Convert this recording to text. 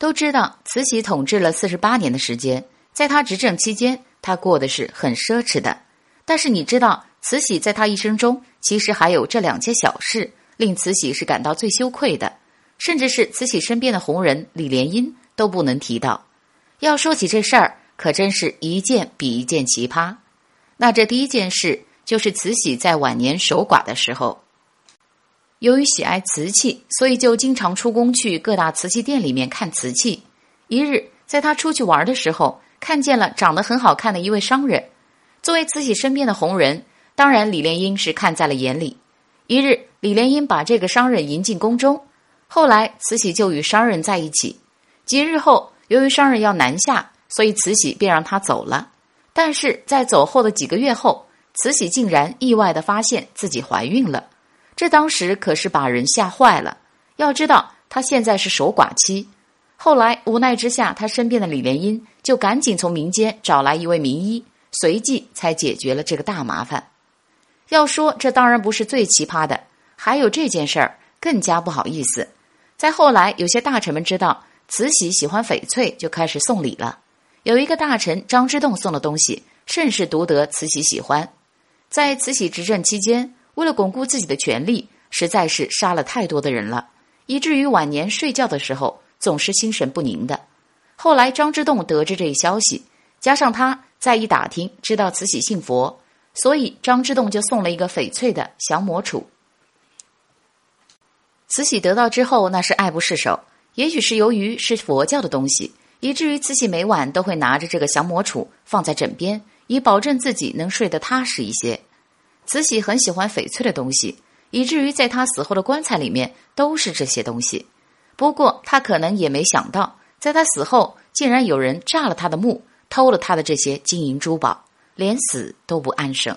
都知道慈禧统治了四十八年的时间，在她执政期间，她过的是很奢侈的。但是你知道，慈禧在她一生中，其实还有这两件小事，令慈禧是感到最羞愧的，甚至是慈禧身边的红人李莲英都不能提到。要说起这事儿，可真是一件比一件奇葩。那这第一件事，就是慈禧在晚年守寡的时候。由于喜爱瓷器，所以就经常出宫去各大瓷器店里面看瓷器。一日，在他出去玩的时候，看见了长得很好看的一位商人。作为慈禧身边的红人，当然李莲英是看在了眼里。一日，李莲英把这个商人迎进宫中，后来慈禧就与商人在一起。几日后，由于商人要南下，所以慈禧便让他走了。但是在走后的几个月后，慈禧竟然意外的发现自己怀孕了。这当时可是把人吓坏了。要知道，他现在是守寡期。后来无奈之下，他身边的李莲英就赶紧从民间找来一位名医，随即才解决了这个大麻烦。要说这当然不是最奇葩的，还有这件事儿更加不好意思。在后来，有些大臣们知道慈禧喜欢翡翠，就开始送礼了。有一个大臣张之洞送的东西甚是独得慈禧喜欢。在慈禧执政期间。为了巩固自己的权力，实在是杀了太多的人了，以至于晚年睡觉的时候总是心神不宁的。后来张之洞得知这一消息，加上他再一打听，知道慈禧信佛，所以张之洞就送了一个翡翠的降魔杵。慈禧得到之后，那是爱不释手。也许是由于是佛教的东西，以至于慈禧每晚都会拿着这个降魔杵放在枕边，以保证自己能睡得踏实一些。慈禧很喜欢翡翠的东西，以至于在她死后的棺材里面都是这些东西。不过，她可能也没想到，在她死后，竟然有人炸了她的墓，偷了她的这些金银珠宝，连死都不安生。